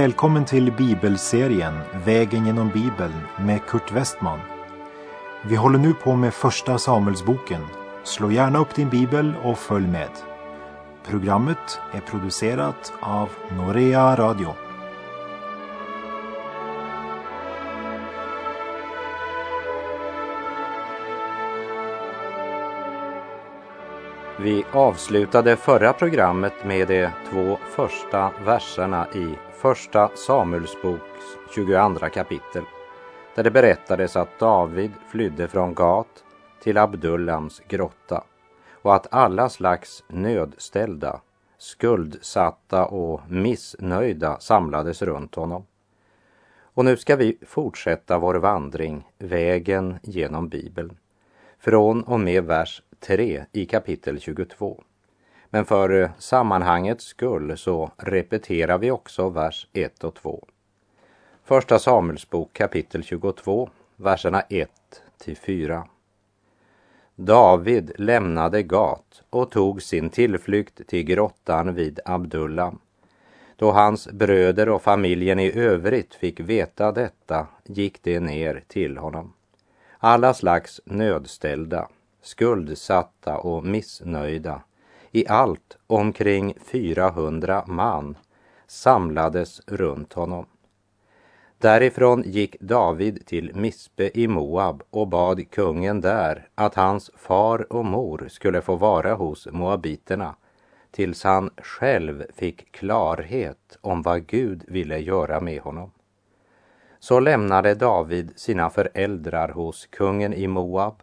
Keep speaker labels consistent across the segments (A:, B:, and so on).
A: Välkommen till bibelserien Vägen genom Bibeln med Kurt Westman. Vi håller nu på med Första Samuelsboken. Slå gärna upp din bibel och följ med. Programmet är producerat av Norea Radio.
B: Vi avslutade förra programmet med de två första verserna i Första Samuelsboks 22 kapitel där det berättades att David flydde från Gat till Abdullams grotta och att alla slags nödställda, skuldsatta och missnöjda samlades runt honom. Och nu ska vi fortsätta vår vandring, vägen genom Bibeln, från och med vers 3 i kapitel 22. Men för eh, sammanhangets skull så repeterar vi också vers 1 och 2. Första Samuelsbok kapitel 22, verserna 1 till 4. David lämnade Gat och tog sin tillflykt till grottan vid Abdullam. Då hans bröder och familjen i övrigt fick veta detta gick de ner till honom. Alla slags nödställda, skuldsatta och missnöjda, i allt omkring 400 man, samlades runt honom. Därifrån gick David till Mispe i Moab och bad kungen där att hans far och mor skulle få vara hos moabiterna tills han själv fick klarhet om vad Gud ville göra med honom. Så lämnade David sina föräldrar hos kungen i Moab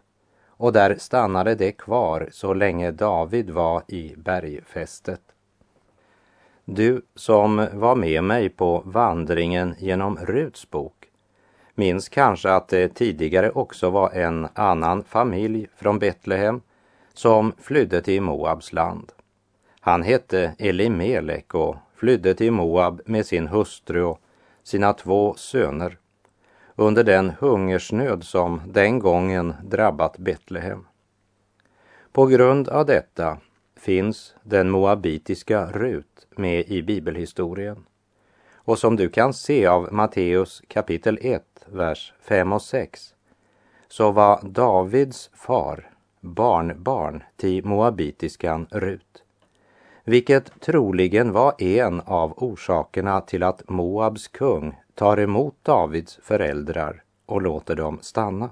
B: och där stannade de kvar så länge David var i bergfästet. Du som var med mig på vandringen genom Ruts bok minns kanske att det tidigare också var en annan familj från Betlehem som flydde till Moabs land. Han hette Elimelek och flydde till Moab med sin hustru och sina två söner under den hungersnöd som den gången drabbat Betlehem. På grund av detta finns den moabitiska Rut med i bibelhistorien. Och som du kan se av Matteus kapitel 1, vers 5 och 6, så var Davids far barnbarn till moabitiskan Rut, vilket troligen var en av orsakerna till att Moabs kung tar emot Davids föräldrar och låter dem stanna.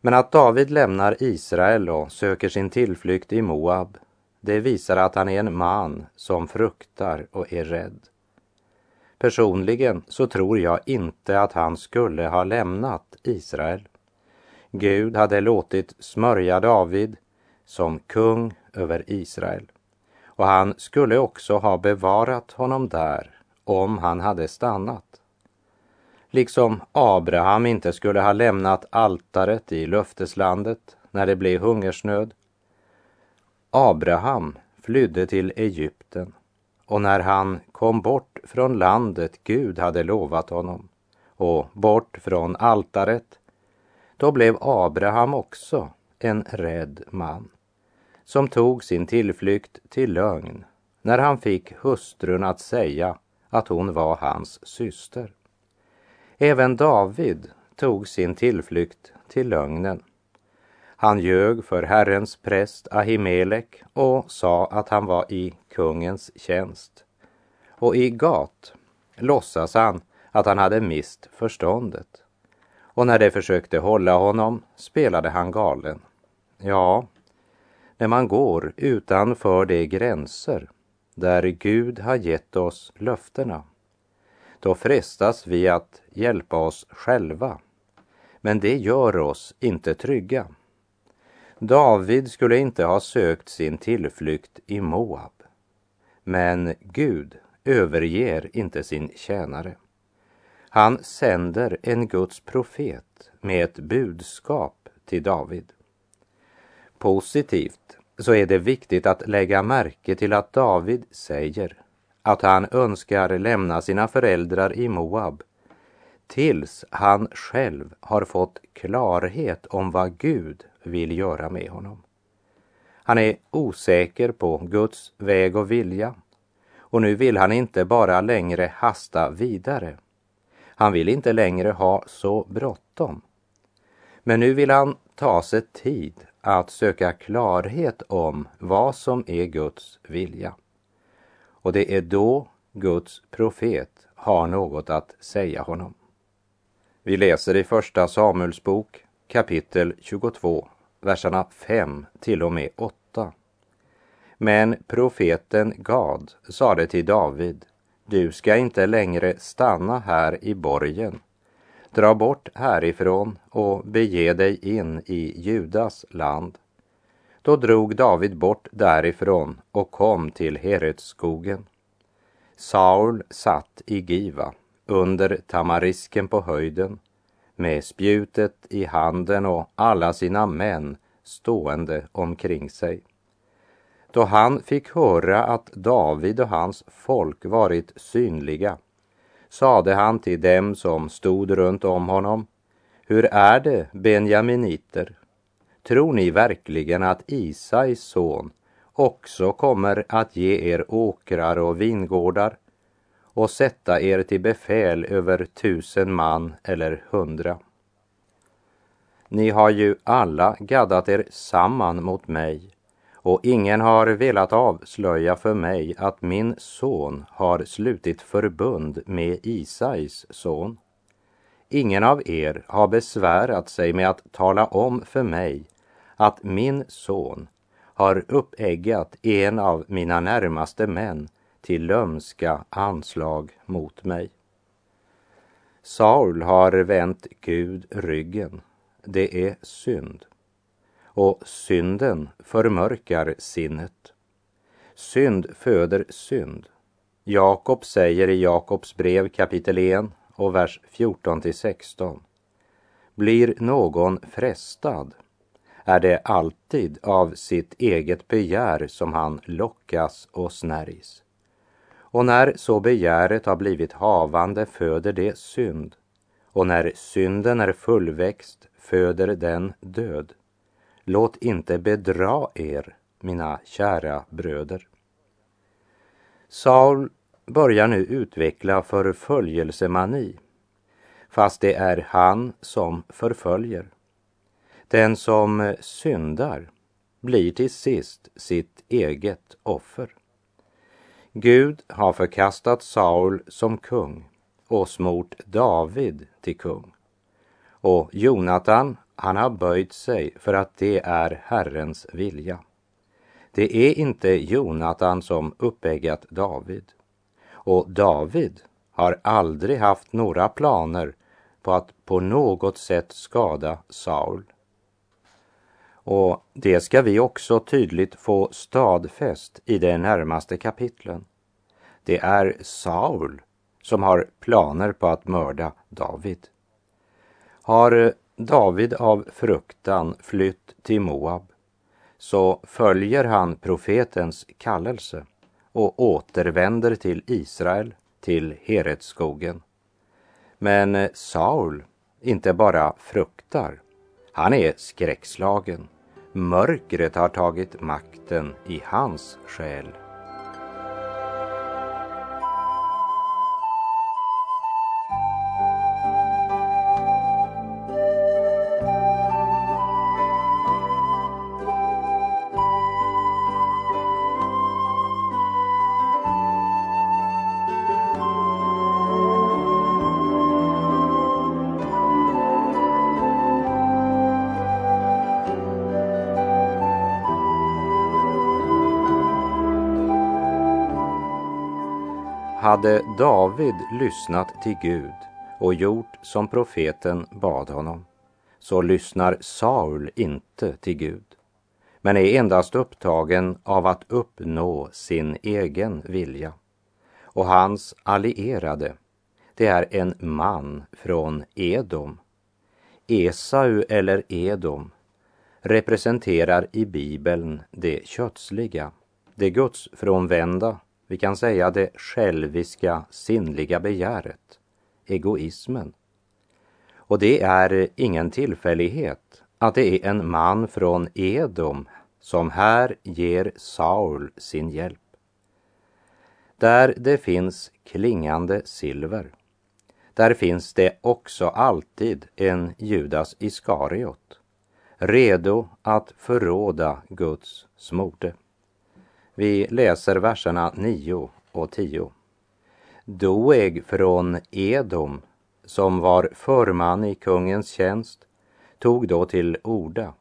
B: Men att David lämnar Israel och söker sin tillflykt i Moab, det visar att han är en man som fruktar och är rädd. Personligen så tror jag inte att han skulle ha lämnat Israel. Gud hade låtit smörja David som kung över Israel och han skulle också ha bevarat honom där om han hade stannat. Liksom Abraham inte skulle ha lämnat altaret i löfteslandet när det blev hungersnöd. Abraham flydde till Egypten och när han kom bort från landet Gud hade lovat honom och bort från altaret, då blev Abraham också en rädd man som tog sin tillflykt till lögn när han fick hustrun att säga att hon var hans syster. Även David tog sin tillflykt till lögnen. Han ljög för Herrens präst Ahimelek och sa att han var i kungens tjänst. Och i Gat låtsas han att han hade mist förståndet. Och när de försökte hålla honom spelade han galen. Ja, när man går utanför de gränser där Gud har gett oss löftena då frestas vi att hjälpa oss själva. Men det gör oss inte trygga. David skulle inte ha sökt sin tillflykt i Moab. Men Gud överger inte sin tjänare. Han sänder en Guds profet med ett budskap till David. Positivt så är det viktigt att lägga märke till att David säger att han önskar lämna sina föräldrar i Moab tills han själv har fått klarhet om vad Gud vill göra med honom. Han är osäker på Guds väg och vilja Och nu vill han inte bara längre hasta vidare. Han vill inte längre ha så bråttom. Men nu vill han ta sig tid att söka klarhet om vad som är Guds vilja. Och det är då Guds profet har något att säga honom. Vi läser i Första Samuels bok kapitel 22, verserna 5 till och med 8. Men profeten Gad sade till David, du ska inte längre stanna här i borgen. Dra bort härifrån och bege dig in i Judas land. Då drog David bort därifrån och kom till Heretsskogen. Saul satt i Giva under tamarisken på höjden med spjutet i handen och alla sina män stående omkring sig. Då han fick höra att David och hans folk varit synliga sade han till dem som stod runt om honom, hur är det, benjaminiter? Tror ni verkligen att Isais son också kommer att ge er åkrar och vingårdar och sätta er till befäl över tusen man eller hundra? Ni har ju alla gaddat er samman mot mig och ingen har velat avslöja för mig att min son har slutit förbund med Isais son. Ingen av er har besvärat sig med att tala om för mig att min son har uppäggat en av mina närmaste män till lömska anslag mot mig. Saul har vänt Gud ryggen. Det är synd och synden förmörkar sinnet. Synd föder synd. Jakob säger i Jakobs brev kapitel 1 och vers 14 till 16. Blir någon frestad är det alltid av sitt eget begär som han lockas och snärjs. Och när så begäret har blivit havande föder det synd. Och när synden är fullväxt föder den död. Låt inte bedra er, mina kära bröder. Saul börjar nu utveckla förföljelsemani, fast det är han som förföljer. Den som syndar blir till sist sitt eget offer. Gud har förkastat Saul som kung och smort David till kung. Och Jonatan han har böjt sig för att det är Herrens vilja. Det är inte Jonatan som uppeggat David. Och David har aldrig haft några planer på att på något sätt skada Saul. Och det ska vi också tydligt få stadfäst i de närmaste kapitlen. Det är Saul som har planer på att mörda David. Har David av fruktan flytt till Moab så följer han profetens kallelse och återvänder till Israel, till Heretsskogen. Men Saul inte bara fruktar, han är skräckslagen. Mörkret har tagit makten i hans själ. David lyssnat till Gud och gjort som profeten bad honom, så lyssnar Saul inte till Gud, men är endast upptagen av att uppnå sin egen vilja. Och hans allierade, det är en man från Edom. Esau eller Edom representerar i Bibeln det kötsliga, det gudsfrånvända vi kan säga det själviska, sinnliga begäret, egoismen. Och det är ingen tillfällighet att det är en man från Edom som här ger Saul sin hjälp. Där det finns klingande silver, där finns det också alltid en Judas Iskariot, redo att förråda Guds smorde. Vi läser verserna 9 och 10. Doeg från Edom, som var förman i kungens tjänst, tog då till orda.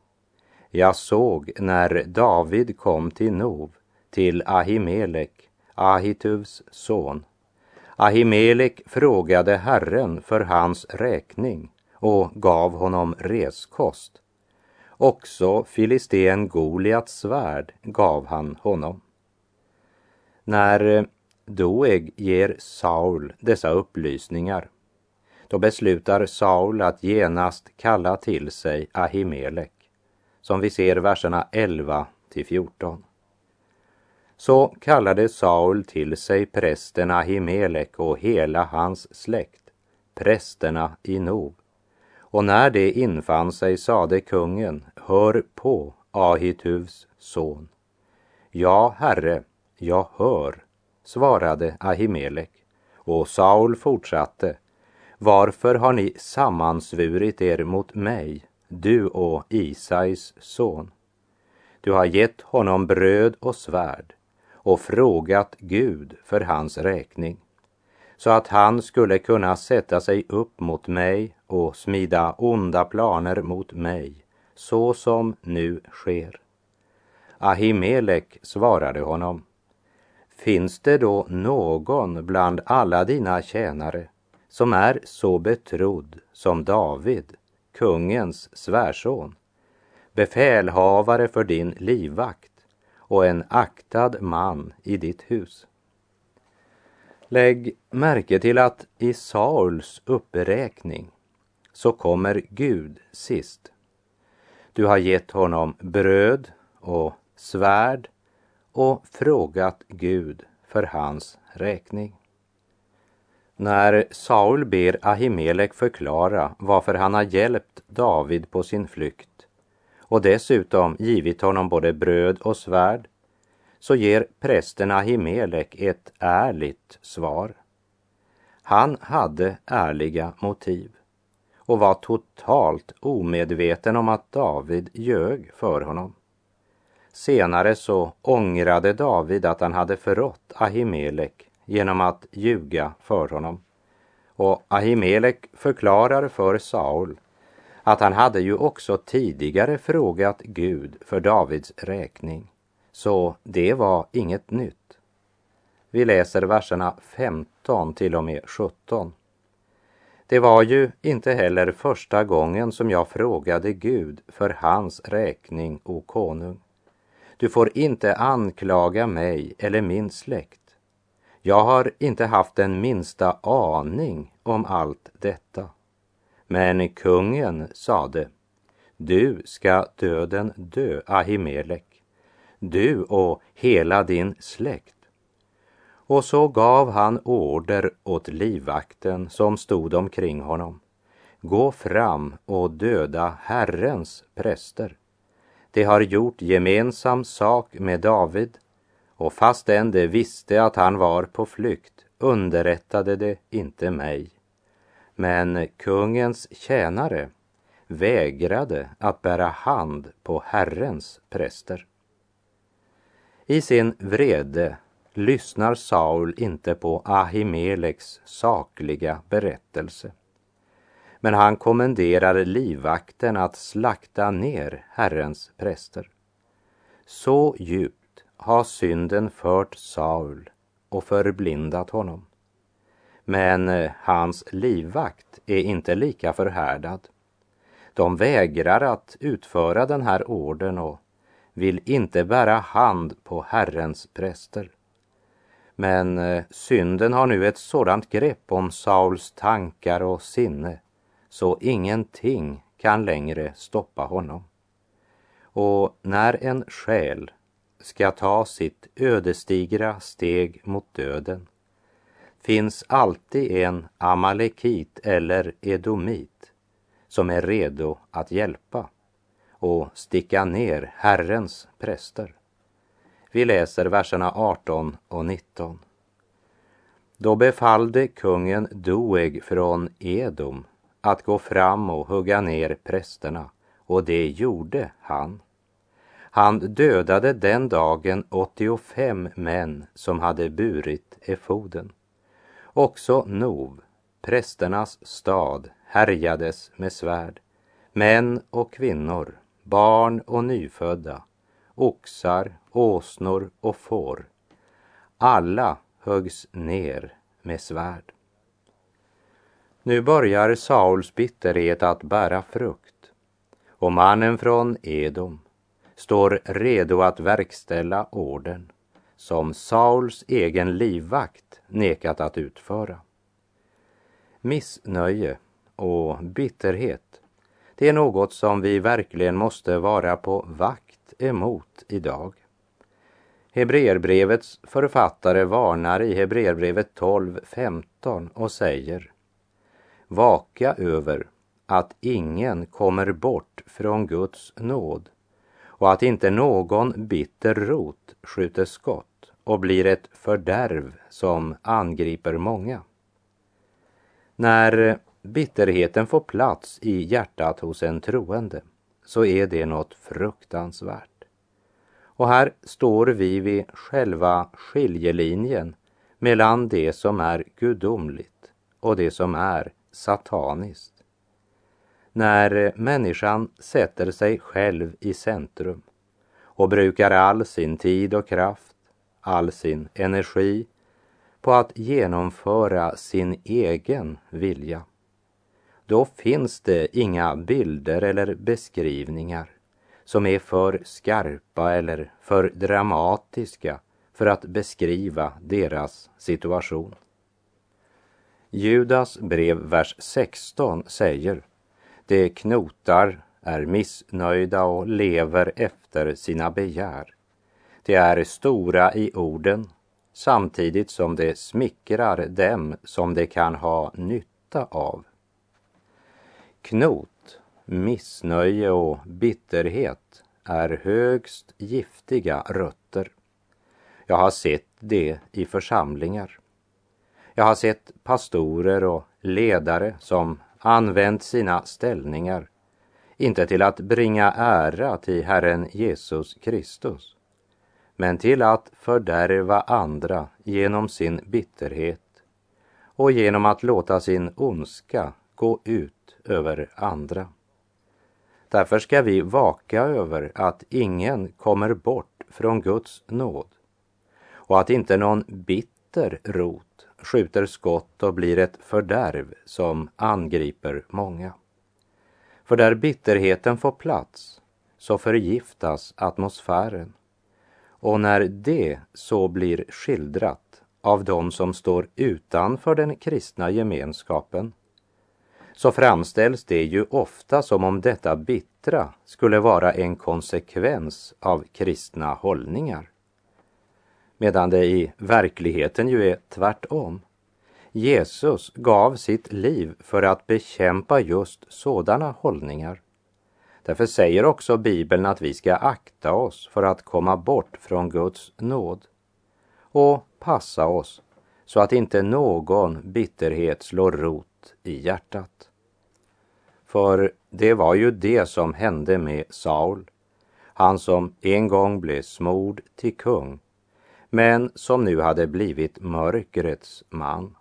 B: Jag såg när David kom till Nov, till Ahimelek, Ahituvs son. Ahimelek frågade Herren för hans räkning och gav honom reskost. Också filisten Goliats svärd gav han honom. När eh, Doeg ger Saul dessa upplysningar, då beslutar Saul att genast kalla till sig Ahimelek, som vi ser verserna 11 till 14. Så kallade Saul till sig prästen Ahimelek och hela hans släkt, prästerna i Nob och när det infann sig sade kungen, hör på Ahituvs son. Ja, herre, jag hör, svarade Ahimelek. Och Saul fortsatte, varför har ni sammansvurit er mot mig, du och Isais son? Du har gett honom bröd och svärd och frågat Gud för hans räkning, så att han skulle kunna sätta sig upp mot mig och smida onda planer mot mig, så som nu sker. Ahimelek svarade honom, Finns det då någon bland alla dina tjänare som är så betrodd som David, kungens svärson, befälhavare för din livvakt och en aktad man i ditt hus? Lägg märke till att i Sauls uppräkning så kommer Gud sist. Du har gett honom bröd och svärd och frågat Gud för hans räkning. När Saul ber Ahimelek förklara varför han har hjälpt David på sin flykt och dessutom givit honom både bröd och svärd så ger prästen Ahimelek ett ärligt svar. Han hade ärliga motiv och var totalt omedveten om att David ljög för honom. Senare så ångrade David att han hade förrått Ahimelek genom att ljuga för honom. Och Ahimelek förklarar för Saul att han hade ju också tidigare frågat Gud för Davids räkning, så det var inget nytt. Vi läser verserna 15 till och med 17. Det var ju inte heller första gången som jag frågade Gud för hans räkning, o konung. Du får inte anklaga mig eller min släkt. Jag har inte haft den minsta aning om allt detta. Men kungen sade, du ska döden dö, Ahimelek, du och hela din släkt. Och så gav han order åt livvakten som stod omkring honom. Gå fram och döda Herrens präster. De har gjort gemensam sak med David och fastän de visste att han var på flykt underrättade de inte mig. Men kungens tjänare vägrade att bära hand på Herrens präster. I sin vrede lyssnar Saul inte på Ahimeleks sakliga berättelse. Men han kommenderar livvakten att slakta ner Herrens präster. Så djupt har synden fört Saul och förblindat honom. Men eh, hans livvakt är inte lika förhärdad. De vägrar att utföra den här orden och vill inte bära hand på Herrens präster. Men eh, synden har nu ett sådant grepp om Sauls tankar och sinne så ingenting kan längre stoppa honom. Och när en själ ska ta sitt ödesdigra steg mot döden finns alltid en amalekit eller edomit som är redo att hjälpa och sticka ner Herrens präster. Vi läser verserna 18 och 19. Då befallde kungen Doeg från Edom att gå fram och hugga ner prästerna och det gjorde han. Han dödade den dagen 85 män som hade burit efoden. Också Nov, prästernas stad, härjades med svärd. Män och kvinnor, barn och nyfödda, oxar, åsnor och får. Alla höggs ner med svärd. Nu börjar Sauls bitterhet att bära frukt och mannen från Edom står redo att verkställa orden som Sauls egen livvakt nekat att utföra. Missnöje och bitterhet, det är något som vi verkligen måste vara på vakt emot idag. Hebreerbrevets författare varnar i Hebreerbrevet 12.15 och säger Vaka över att ingen kommer bort från Guds nåd och att inte någon bitter rot skjuter skott och blir ett fördärv som angriper många. När bitterheten får plats i hjärtat hos en troende så är det något fruktansvärt. Och här står vi vid själva skiljelinjen mellan det som är gudomligt och det som är sataniskt. När människan sätter sig själv i centrum och brukar all sin tid och kraft, all sin energi på att genomföra sin egen vilja. Då finns det inga bilder eller beskrivningar som är för skarpa eller för dramatiska för att beskriva deras situation. Judas brev, vers 16 säger De knotar, är missnöjda och lever efter sina begär. De är stora i orden samtidigt som det smickrar dem som de kan ha nytta av. Knot, missnöje och bitterhet är högst giftiga rötter. Jag har sett det i församlingar. Jag har sett pastorer och ledare som använt sina ställningar, inte till att bringa ära till Herren Jesus Kristus, men till att fördärva andra genom sin bitterhet och genom att låta sin ondska gå ut över andra. Därför ska vi vaka över att ingen kommer bort från Guds nåd och att inte någon bitter rot skjuter skott och blir ett fördärv som angriper många. För där bitterheten får plats så förgiftas atmosfären. Och när det så blir skildrat av de som står utanför den kristna gemenskapen så framställs det ju ofta som om detta bittra skulle vara en konsekvens av kristna hållningar. Medan det i verkligheten ju är tvärtom. Jesus gav sitt liv för att bekämpa just sådana hållningar. Därför säger också Bibeln att vi ska akta oss för att komma bort från Guds nåd och passa oss så att inte någon bitterhet slår rot i hjärtat. För det var ju det som hände med Saul, han som en gång blev smord till kung, men som nu hade blivit mörkrets man.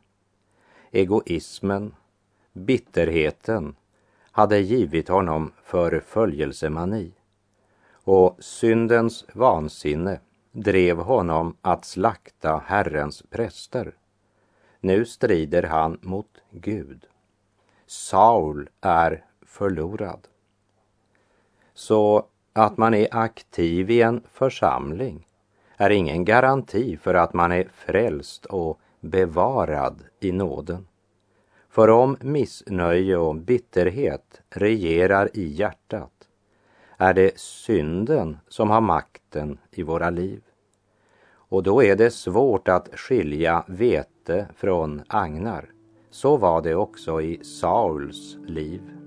B: Egoismen, bitterheten hade givit honom förföljelsemani och syndens vansinne drev honom att slakta Herrens präster. Nu strider han mot Gud. Saul är förlorad. Så att man är aktiv i en församling är ingen garanti för att man är frälst och bevarad i nåden. För om missnöje och bitterhet regerar i hjärtat är det synden som har makten i våra liv. Och då är det svårt att skilja inte från agnar. Så var det också i Sauls liv.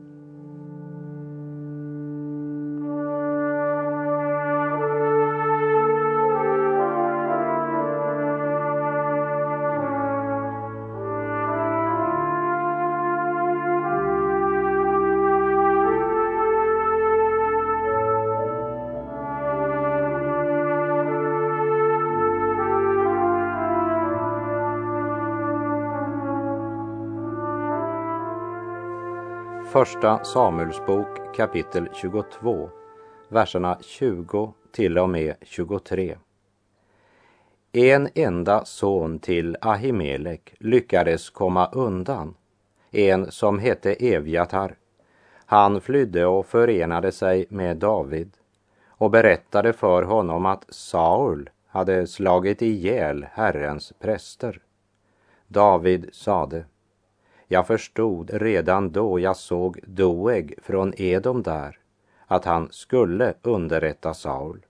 B: Första Samuelsbok kapitel 22, verserna 20 till och med 23. En enda son till Ahimelek lyckades komma undan, en som hette Evjatar. Han flydde och förenade sig med David och berättade för honom att Saul hade slagit ihjäl Herrens präster. David sade, jag förstod redan då jag såg Doeg från Edom där att han skulle underrätta Saul.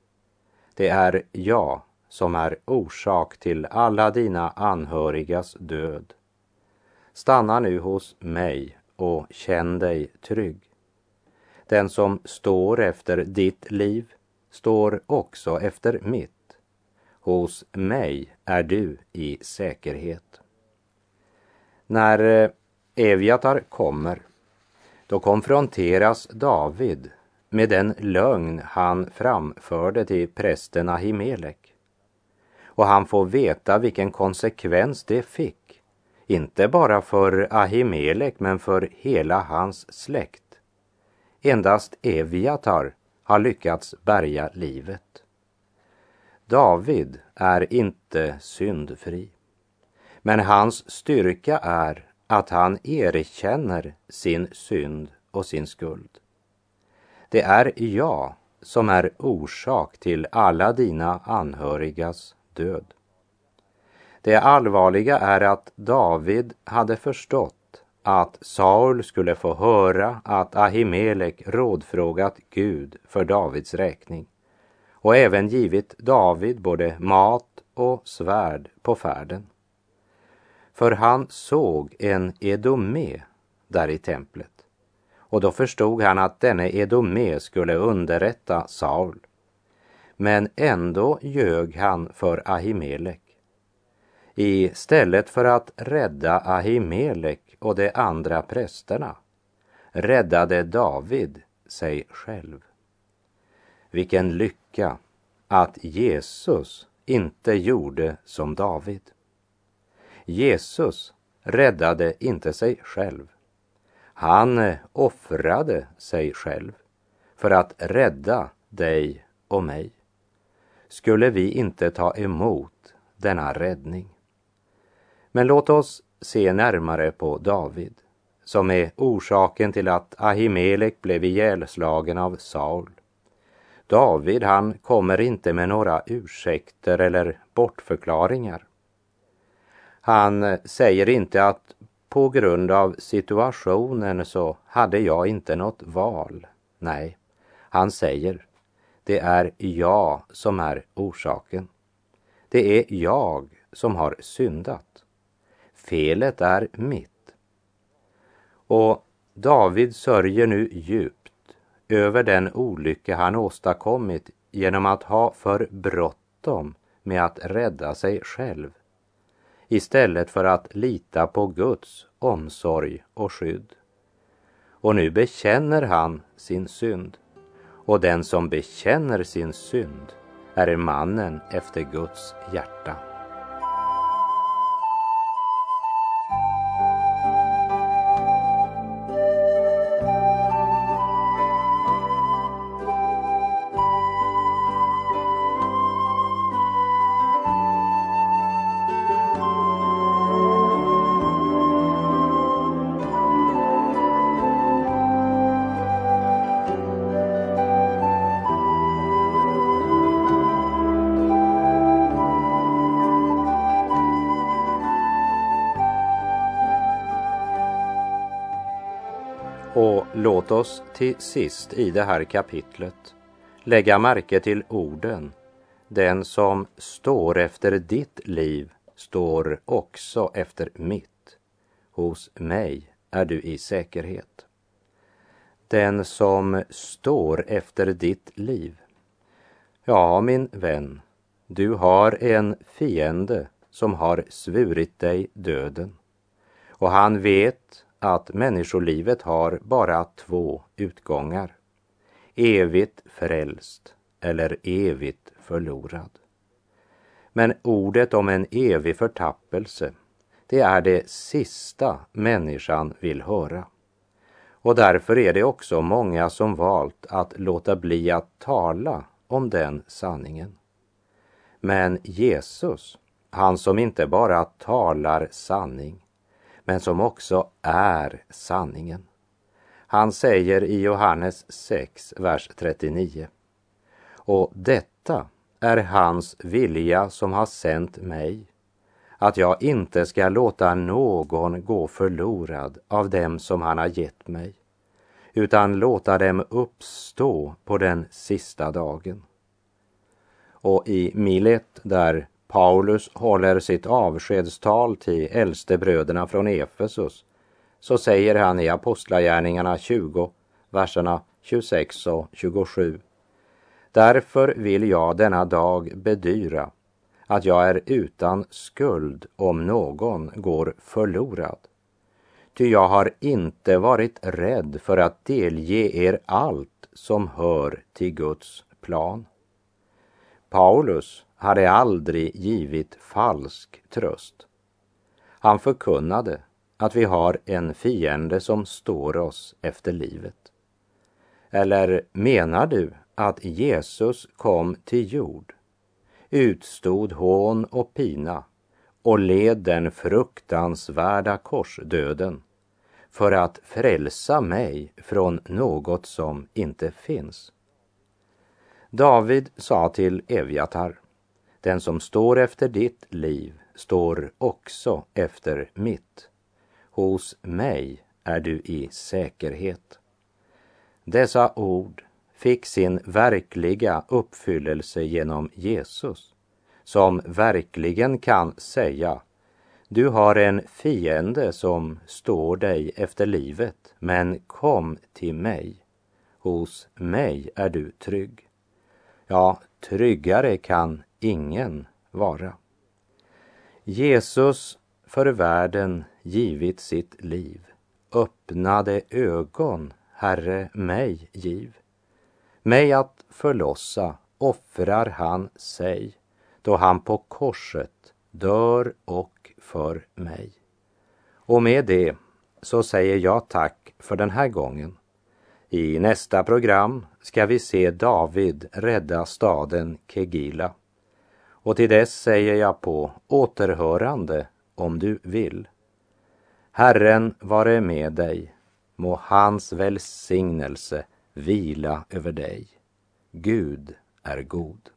B: Det är jag som är orsak till alla dina anhörigas död. Stanna nu hos mig och känn dig trygg. Den som står efter ditt liv står också efter mitt. Hos mig är du i säkerhet. När eh, Evjatar kommer, då konfronteras David med den lögn han framförde till prästen Ahimelek. Och han får veta vilken konsekvens det fick, inte bara för Ahimelek men för hela hans släkt. Endast Evjatar har lyckats bärga livet. David är inte syndfri. Men hans styrka är att han erkänner sin synd och sin skuld. Det är jag som är orsak till alla dina anhörigas död. Det allvarliga är att David hade förstått att Saul skulle få höra att Ahimelek rådfrågat Gud för Davids räkning och även givit David både mat och svärd på färden. För han såg en Edomé där i templet. Och då förstod han att denne Edomé skulle underrätta Saul. Men ändå ljög han för Ahimelek. Istället för att rädda Ahimelek och de andra prästerna räddade David sig själv. Vilken lycka att Jesus inte gjorde som David. Jesus räddade inte sig själv. Han eh, offrade sig själv för att rädda dig och mig. Skulle vi inte ta emot denna räddning? Men låt oss se närmare på David som är orsaken till att Ahimelek blev ihjälslagen av Saul. David, han kommer inte med några ursäkter eller bortförklaringar. Han eh, säger inte att på grund av situationen så hade jag inte något val. Nej, han säger det är jag som är orsaken. Det är jag som har syndat. Felet är mitt. Och David sörjer nu djupt över den olycka han åstadkommit genom att ha för bråttom med att rädda sig själv istället för att lita på Guds omsorg och skydd. Och nu bekänner han sin synd. Och den som bekänner sin synd är mannen efter Guds hjärta. Låt oss till sist i det här kapitlet lägga märke till orden Den som står efter ditt liv står också efter mitt. Hos mig är du i säkerhet. Den som står efter ditt liv. Ja, min vän, du har en fiende som har svurit dig döden. Och han vet att människolivet har bara två utgångar. Evigt frälst eller evigt förlorad. Men ordet om en evig förtappelse, det är det sista människan vill höra. Och därför är det också många som valt att låta bli att tala om den sanningen. Men Jesus, han som inte bara talar sanning, men som också är sanningen. Han säger i Johannes 6, vers 39. Och detta är hans vilja som har sänt mig, att jag inte ska låta någon gå förlorad av dem som han har gett mig, utan låta dem uppstå på den sista dagen. Och i Milet, där Paulus håller sitt avskedstal till äldstebröderna från Efesus, så säger han i Apostlagärningarna 20, verserna 26 och 27. Därför vill jag denna dag bedyra att jag är utan skuld om någon går förlorad. Ty jag har inte varit rädd för att delge er allt som hör till Guds plan. Paulus hade aldrig givit falsk tröst. Han förkunnade att vi har en fiende som står oss efter livet. Eller menar du att Jesus kom till jord, utstod hån och pina och led den fruktansvärda korsdöden för att frälsa mig från något som inte finns? David sa till Evjatar, den som står efter ditt liv står också efter mitt. Hos mig är du i säkerhet. Dessa ord fick sin verkliga uppfyllelse genom Jesus, som verkligen kan säga du har en fiende som står dig efter livet, men kom till mig. Hos mig är du trygg. Ja, tryggare kan ingen vara. Jesus för världen givit sitt liv, öppnade ögon, Herre, mig giv. Mig att förlossa offrar han sig, då han på korset dör och för mig. Och med det så säger jag tack för den här gången. I nästa program ska vi se David rädda staden Kegila. Och till dess säger jag på återhörande om du vill. Herren vare med dig, må hans välsignelse vila över dig. Gud är god.